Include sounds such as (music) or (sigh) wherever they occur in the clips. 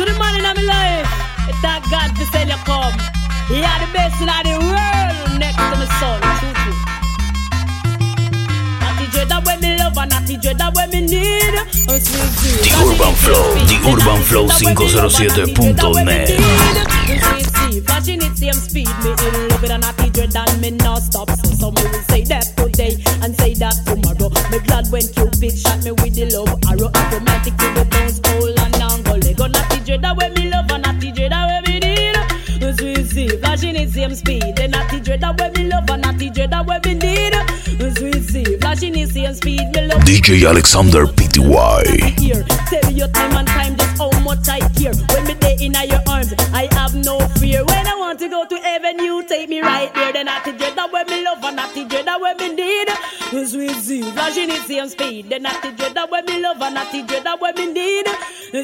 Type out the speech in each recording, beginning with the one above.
To the man in my life, God send you come. He are the best in the world next to my son. True, true. Natty Dread, that me love, and Natty Dread, that me need. Oh, sweet, sweet. The Urban Flow, the Urban Flow 507.net. Flashing it same speed, me in love with a natty dread and me stop. So some will say that today and say that tomorrow. Me glad when Cupid shot me with the love arrow. Automatic with the bones, hole and angle. Lego natty that way me love and natty dread, that way me need. Flashing same speed. The natty dread, that way me love and natty dread, that way me need. Flashing same speed. Me love DJ Alexander PTY. Tell your time and time, just how much I care. When me day in your arms, I have no fear. When I want to go to heaven, you take me right there. Then I dread that way me love and I dread that way me need. Sweet Z, flashing it same speed. Then I dread that way me love and I dread that way me need.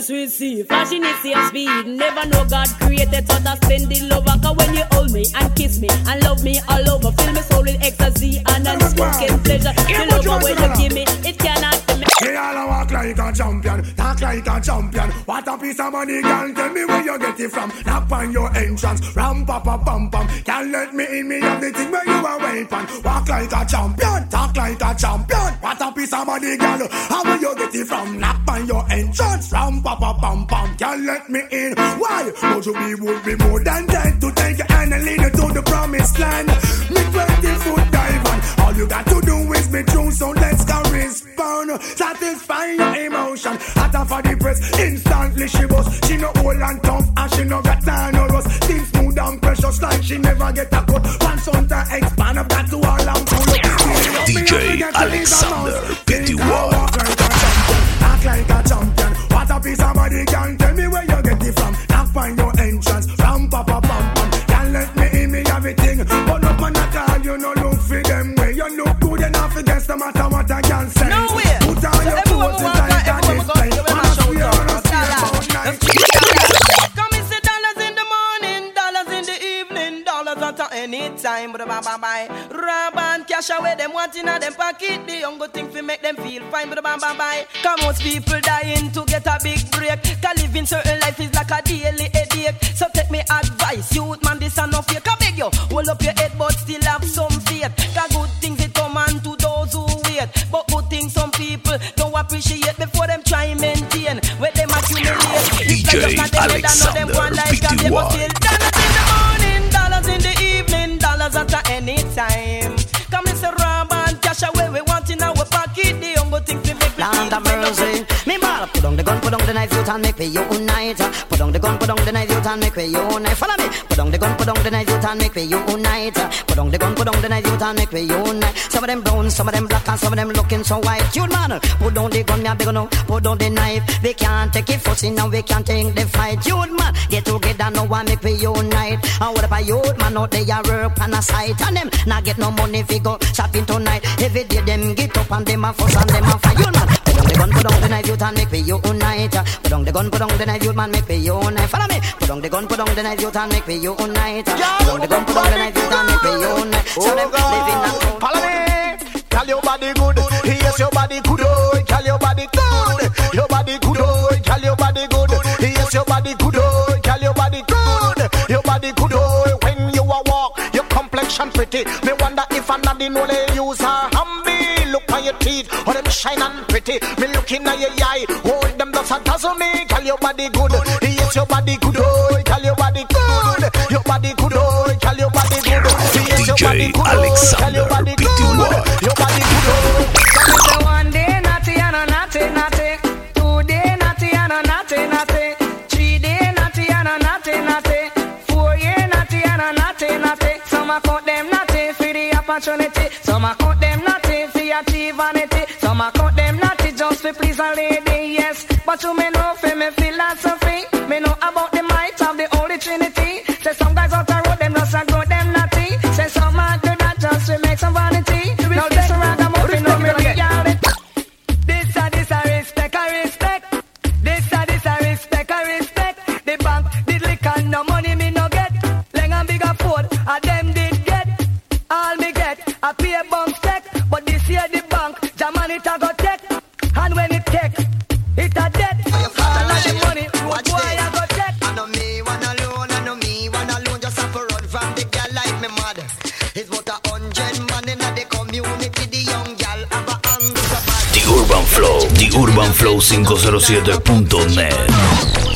Sweet Z, flashing it same speed. Never know God created such a splendid lover. Cause when you hold me and kiss me and love me all over, fill me soul with ecstasy and unspoken pleasure. The love when you give me, it cannot be me. Me all a walk like a champion, talk like a champion. What a piece of money, girl. Tell me where you get it from. Knock on your entrance, ram pa pa pam pam. Can't let me in, me have the thing where you are waiting. Walk like a champion, talk like a champion. What a piece of money, girl. How will you get it from? Knock on your entrance, ram pa pa pam pam. Can't let me in. Why? Would you be would be more than dead to take your hand and lead you to the promised land? Me twenty foot diamond. All you got to do is be true, so let's go respond. Satisfy your emotion. Hotter for the press, instantly she was. She no old and tough, and she no got time no rust. Skin smooth and precious, like she never get a cut. Once on to expand, I've got to all and pull up. DJ Alexander PTY. Act like a champion. What a piece of body, can tell me where you get it from. Knock on your entrance, ram pa pa pam pam. Can't let me in, me everything. But up on a call, you no enough no matter what I can say. No way. Put on So your clothes and I can go, display. you Man, I swear on a Dollar. about night. Let's keep it Come and see dollars in the morning, dollars in the evening, dollars at any time. Bye bye bye bye. Rub and cash away them wanting in them pocket. The young good thing fi make them feel fine. Bye bye bye bye. Come most people dying to get a big break. Cause living certain life is like a daily headache. So take me advice, youth man, this no fake. I beg you, hold up your head but still have some those. But good things some people don't appreciate before them try maintain. Where them accumulate. It's DJ like just not them that know them Alexander one life can they but PTY. still dollars in the morning, dollars in the evening, dollars at any time. Come and say rob and cash away we want in our pocket. The young go think we make me Land feel of mercy. Me ball put on the gun, put on the knife, you and make we unite. Put on the gun, put on the knife, you and make we unite. Follow me. Put on the gun, put on the knife, you and make we unite. Put on the gun, put on the knife, you and make we unite. Some of them brown, some of them black, and some of them looking so white. Cute man, put on the gun, me a big no. Put on the knife. We can't take it fussing now, we can't take the fight. Cute man, get together now and make we unite. And what about youth man out there work on a site and them not get no money fi go shopping tonight. Every day them get up and them a fuss and them a fight. You the and make we unite. Put on the gun, put on the knife, you man make we unite. Follow me. Put on the gun, put on the knife, you and make we unite. Put on the gun, put on the knife, you and make we unite. So them living Follow me. Tell your body good. Yes, your body good. Oh, tell your body good. Your body good. Oh, tell your body good. Yes, your body good. Oh, tell your body good. Your body good. Oh, when you a walk, your complexion pretty. Me wonder if another know they use her humby. Look on your teeth, oh them shine and pretty. Me looking at your eye, oh them does a dazzle me. Tell your body good. Yes, your body good. Oh, tell your body good. Your body good. Oh, tell your body good. Yes, your DJ oh, body good. Oh, tell Alexander your body good. Your body good. Oh. One day naughty and a naughty naughty. Two day naughty and a naughty naughty. Three day naughty and a naughty naughty. Four year naughty and a naughty naughty. Some a count them naughty for the opportunity. Achieve vanity. Some a count them naughty just to please a lady. Yes, but you may know for me philosophy. me mad. It's what a hundred man in the community, the young gal have a hand. The Urban Flow, The Urban Flow 507.net.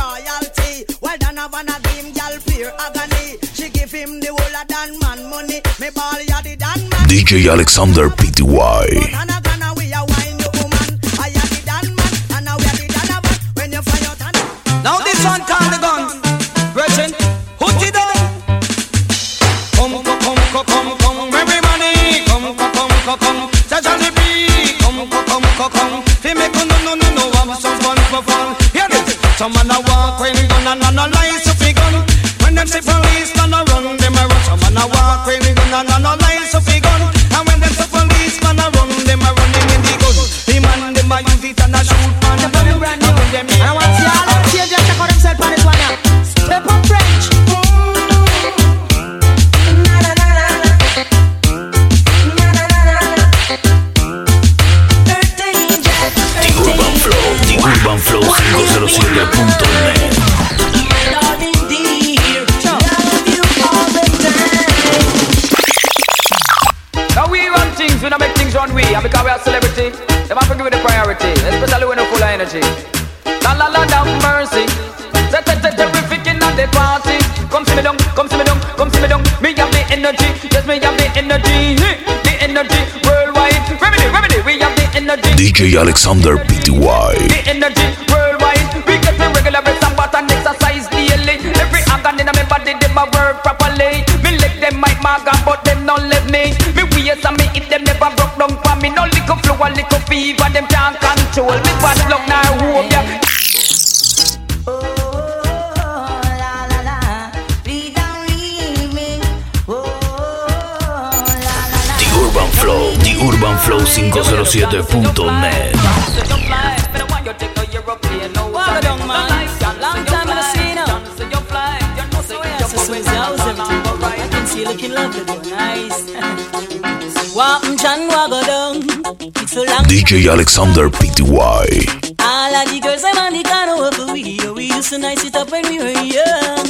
sheer agony. She give him the whole of Dan man money. Me ball ya the Dan man. DJ Alexander PTY. Now this one come, come, come, come, come. Come, come, come, come, B. Come, come, come, come, come. No, no, no, no, I'm some fun fun. Some man a walk when gun and a license them say police, man a run, them I rush, a man a walk, where we gonna, no, no, Alexander Pty. DJ Alexander PTY. All of the girls I'm on the. We used to nice it up when we were young.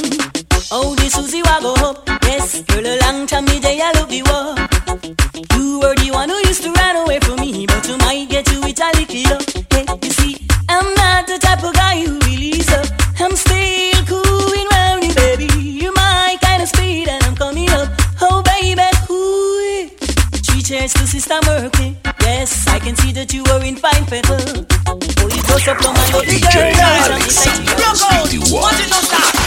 Oh, Susie Wago. Yes, girl, a long time me day I love. You were the one who used to run away from me you might get you with a little Hey, you see, I'm not the type of guy who really up. I'm still cool and rowdy, baby. You're my kind of speed, and I'm coming up. Oh, baby, ooh. Three chairs to Sister Merkley. Yes, I can see that you are in fine fettle. Oh, you close up from my body, girl. Yo, go! Watch it, don't stop.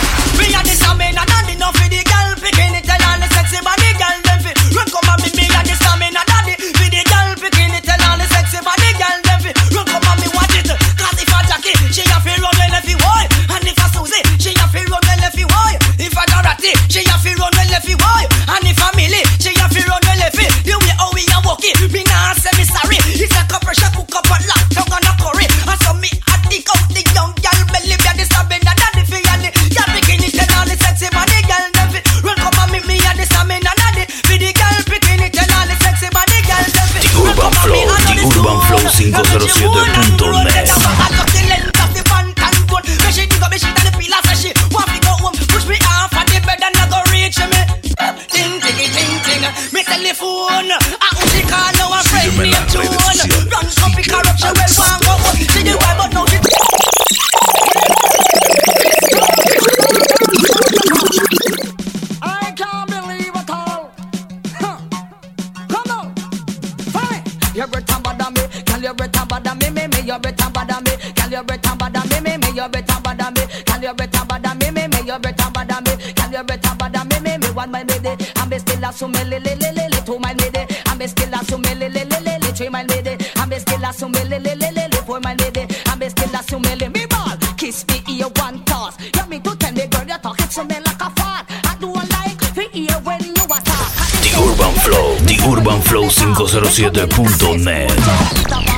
A sume le le le le le two mile lady. I'm a still a sume le le le le le three mile lady. I'm a still a sume le le le le le four mile lady. I'm a still a sume le me ball. Kiss me ear one toss. You me to tell me girl you talking to me like a fart. I do a like fi ear when you a talk. The Urban Flow, The Urban Flow 507.net.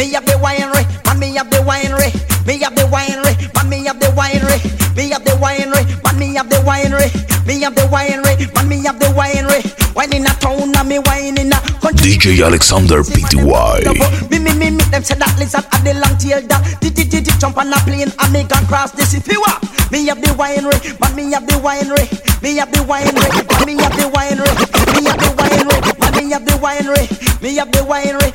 me. Have the winery, man me have the winery. Me have the winery, man me have the winery. Me have the winery, man me have the winery. Me have the winery, man me have the winery. Wine in a town, and me wine in a country. DJ Alexander PTY. Me me me me them say that lizard had the long tail dog. Did did did jump on a plane and me can cross the sea. Me have the winery, man me have the winery. Me have the winery, man me have the winery. Me have the winery, man me have the winery. Me have the winery,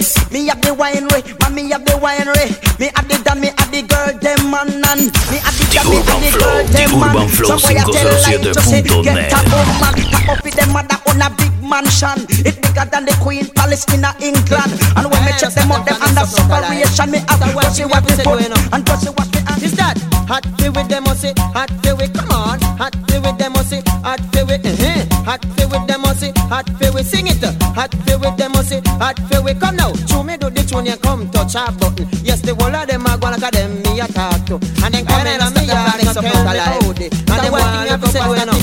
winery. Me have the winery, man me have the winery. Me have the dan, me have the girl them man and me have the dan, me have the girl them man. Urban Flow, I tell lie to say 507.net. get a woman, tap up with them mother on a big mansion. It bigger than the Queen Palace in a England. And when me check them out, them under separation. Me have to see what me put and to see what me have. Is that hot feel with them musty, hot feel with come on, hot feel with them musty, hot feel with uh hot feel with musty, hot feel with sing it, hot feel with them musty, hot feel with come now. Show me do the tune you come touch a button. Yes, the whole of them are gonna look them me a talk to, and then come in and me and tell me how they, and then one thing you have to say know.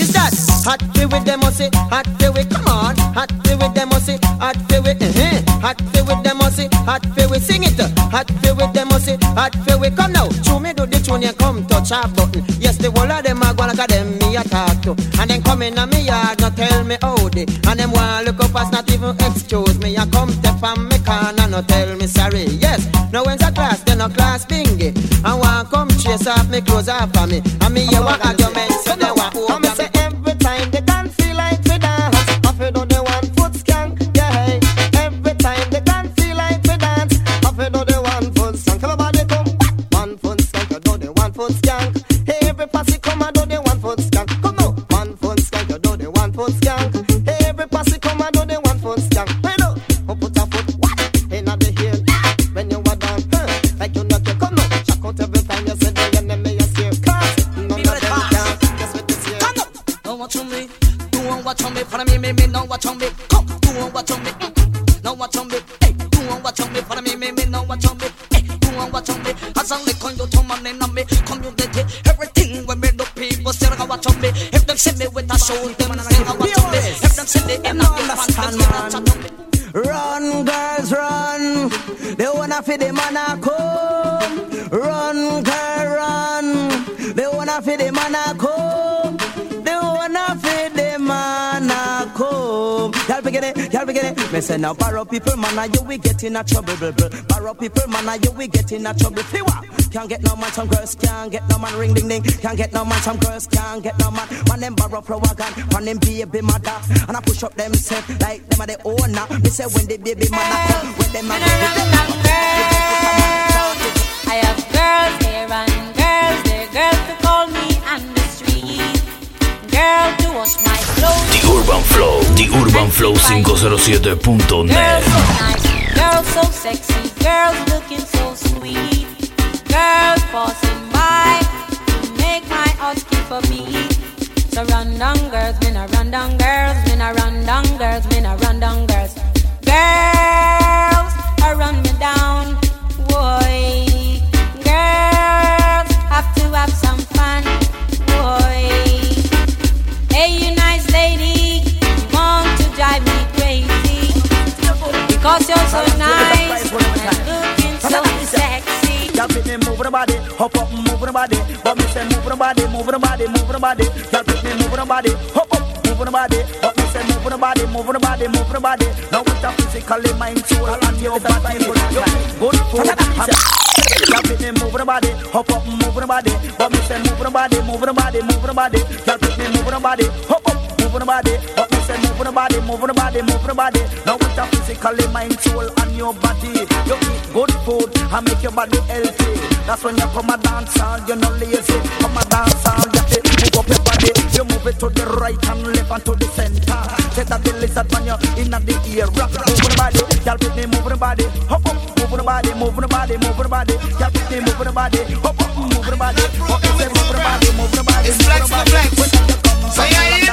Is that hot feel with them musty, hot feel with come on, hot feel with them musty, hot feel with uh hot feel with them musty, hot feel with sing it, hot feel with them musty, hot feel with come now. Show me do the tune you come touch a button. Yes, the whole of them gonna look at them me a talk to, and then come in and me yard not tell me how they, and them want look up as not even excuse me. I come step on me corner no tell me sorry. Yes, no when's a class? Then a class bingy, and want come chase off me clothes off of me, and me hear what arguments the it, y'all begin it. Me say now borrow people, man, a you we get in a trouble, blah, blah. Borrow people, man, a you we get in a trouble. Fiwa. Can't get no man, some girls can't get no man, ring ding ding. Can't get no man, some girls can't get no man. Man them borrow pro wagon, man them baby mother, and I push up them set like them are the owner. Me say when the baby mother come, when them a I have girls here and girls there, girls to call me on the street, girl to wash my clothes. The Urban Flow, The Urban Flow Girls 507.net. so nice, girls so sexy, girls looking so sweet, girls passing by to make my heart skip a beat. So run down girls, men a run down girls, men a run down girls, men a run down girls. Girls, a run me down, Me move the body, hop up, move the body. But me say move the body, move the body, move the body. Y'all me move the body, hop up, move the body. But me say move the body, move the body, move the body. Now with the physically, mind, soul, and your body. Good food. Y'all fit me move the body, hop up, move the body. But me say move the body, move the body, move the body. Y'all fit me move the body, hop up. Move the body. But me say move the body, move on the body, move on the body. Now with your physically, mind, soul, and your body. You eat good food and make your body healthy. That's when you come a dance hall, you're not lazy. Come a dance hall, you have move up your body. You move it to the right and left and to the center. Say that the lizard man you in the ear. Rock, move on the body, y'all with me move the body. Hop up, move the body, move on the body, move on the body. Y'all with me move the body. Hop up, move the body. Hop up, on the body, move on the body. It's flex, flex. So you hear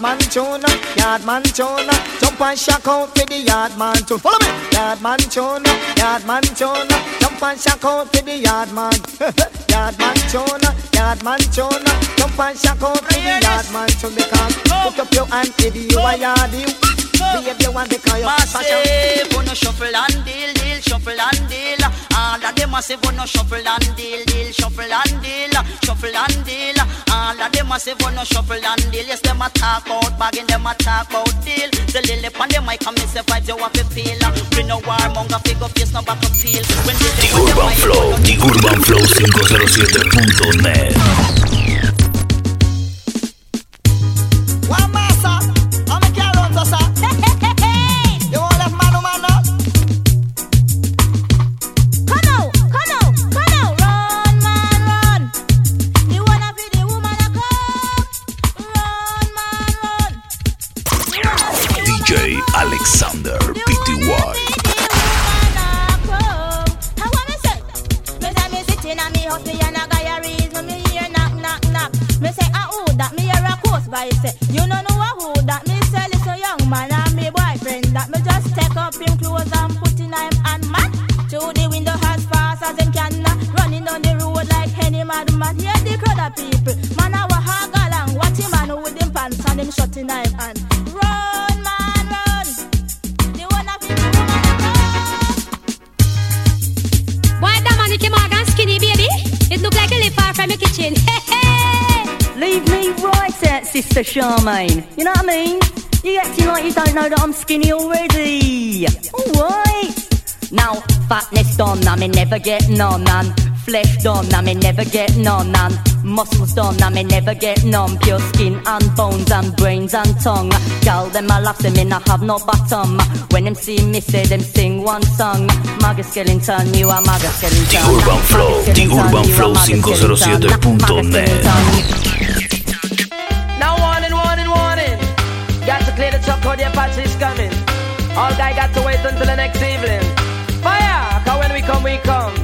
yard man tune, yard man tune. Jump and shock out for the yard man tune. Follow me. Yard man tune, yard man tune. Jump and shock out for the yard man. (laughs) yard man tune, yard man tune. Jump and shock out for the yard man tune because put up your hand if you a yard you. Behave you want because you're Massive, wanna shuffle and deal, deal, shuffle and deal. All of them massive, wanna shuffle and deal, deal, shuffle and deal, shuffle and deal. All of them massive, wanna shuffle and deal. Yes, them a talk about bagging, them a talk about deal. The lily on the mic, and me say vibes you have to feel. We no warmonger, figure face, no back appeal. When The Urban Flow, The Urban Flow 507.net. Sister Charmaine. You know what I mean? You acting like you don't know that I'm skinny already. Alright. Now, fatness done, I me never get none, and flesh done, I me never get none, and muscles done, I me never get none. Pure skin and bones and brains and tongue. Gal them I laugh, them me not have no bottom. When them see me, say them sing one song. Maga skeleton, you are maga skeleton. The Urban Flow, The Urban Flow 507.net. the Apache is coming. All guy got to wait until the next evening. Fire, cause when we come, we come.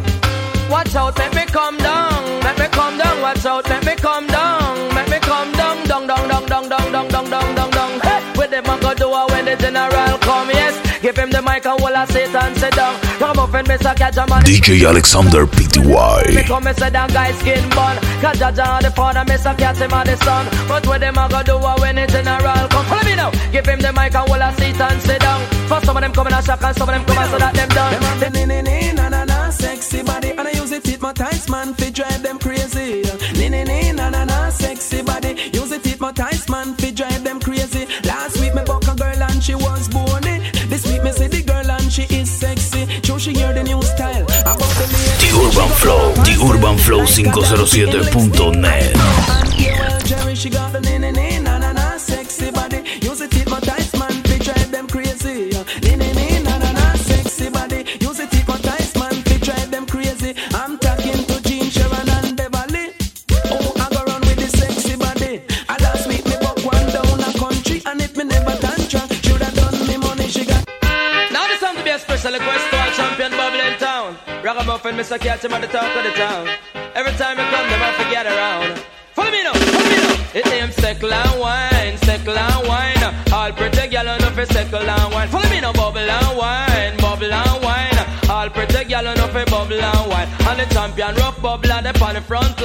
Watch out, make me come down, make me come down. Watch out, make me come down, make me come down, down, down, down, down, down, down, down, down, down. Hey, with them I go do it when the general. Give him the mic and wall of Satan sit down. Ragamuffin, Mr. Catch a man. DJ Alexander Me Pty. come, me say that guy skin bun Cause Jaja the father, me say catch him on the son But what them a go do when the general come Follow me now, give him the mic and hold a seat and sit down For some of them coming a shock and some of them coming so that them done Them have the na na na sexy body and I use it hypnotize man fi drive them she is sexy. Show she hear the new style. The Urban Flow, The Urban Flow 507.net. Ragamuffin, Mr. Catch him at the top of the town. Every time I come, them I forget around. Follow me now, follow me now. It name's Steckle and Wine, Steckle and Wine. All pretty gal on for Steckle and Wine. Follow me now, bubble and wine, bubble and wine. All pretty gal on for bubble and wine. And the champion rough bubble and on the front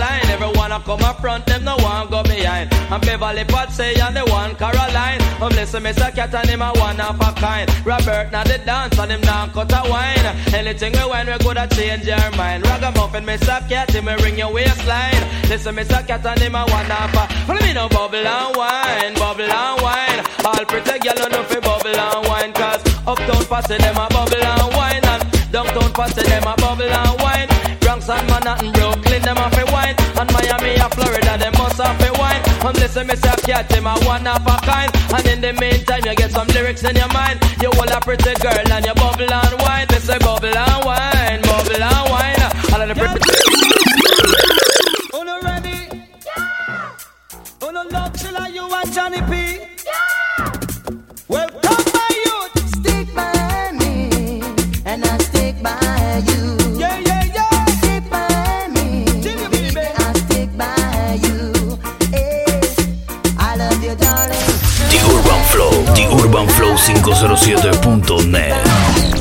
wanna come up front, them no want go behind. And Beverly Patsy and the one Caroline. I'm listen, Mr. Cat and him a one of a kind. Robert now the dance and him now cut a wine. Anything we want, we coulda change your mind. Ragamuffin, Mr. Cat, him ring your waistline. Listen, Mr. Cat and him a one of a. Follow me now, bubble and wine, bubble and wine. All pretty girl know fi bubble and wine, cause uptown party them a bubble and wine and downtown party them a bubble and wine. Bronx and Manhattan, Brooklyn, them have a wine. And Miami and Florida, them must have a wine. And listen, me say, cat, them a one of a kind. And in the meantime, you get some lyrics in your mind. You want a pretty girl and you bubble and wine. They say bubble and wine, bubble and wine. All of the pretty. Uno ready? Yeah. Uno love chilla you and Johnny P. 507.net.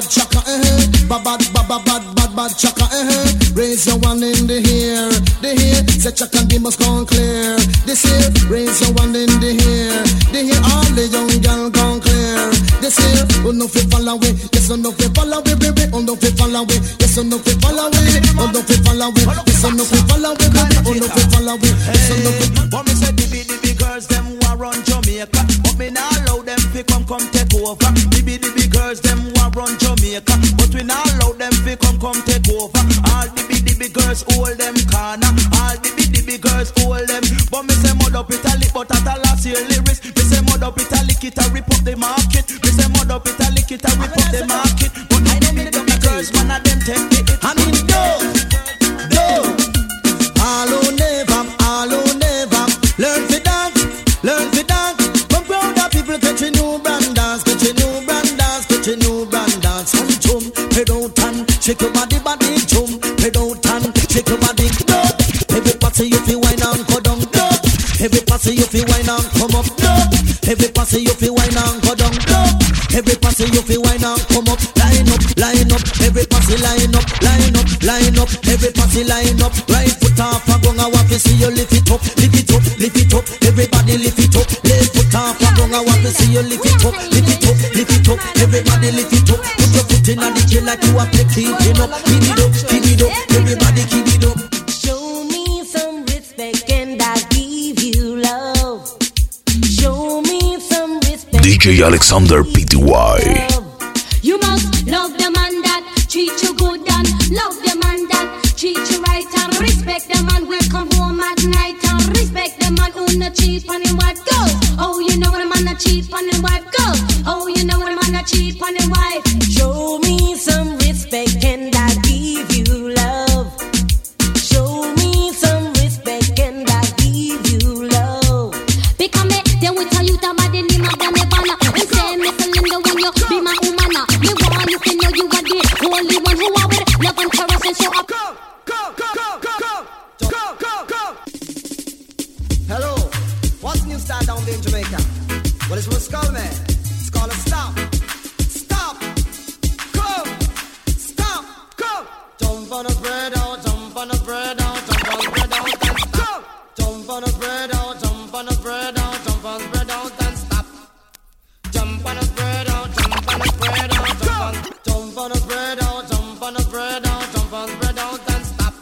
bad, chaka, eh, eh. Bad, bad, bad, bad, bad, bad, bad chaka, eh, eh. Raise your one in the air, the air. Say chaka, they must come clear. This here, raise your one in the air, the air. All the young girl gone clear. This here, oh no fi follow we, yes oh no fi follow we, baby. Oh no fi follow we, yes oh no fi follow we, oh no fi follow we, yes oh no fi shake your body, body, chum, head out and shake your body. No, every party you feel wine and go down. No, every party you feel wine and come up. No, every party you feel wine and go down. No, every party you feel wine and come up. Line up, line up, every party line up, line up, line up, every party line up. Alexander PTY. You must love the man that you good and love the man that you right and respect the man come home at night and respect the man who cheat on wife. Oh, you know when a man not cheat on wife. Oh, you know when a man not cheat on wife. Jump on the spread out, jump on the spread out, jump on out and stop. Jump on the spread out, jump on the spread out, jump on spread out and stop. Jump on the spread out, jump on the spread out, jump on, jump on the spread out, jump on the spread out, jump on spread out and stop.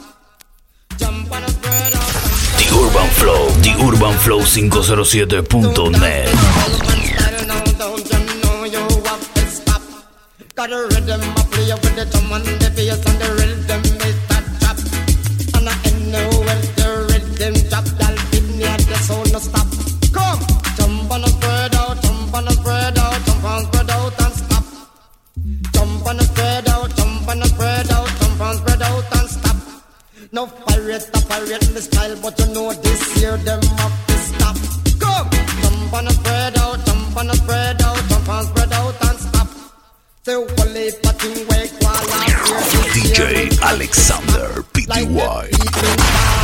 Jump on the spread out. The Urban Flow, The Urban Flow 507.net. Got a rhythm fire with the drum and the bass and the rhythm. DJ Alexander Pty.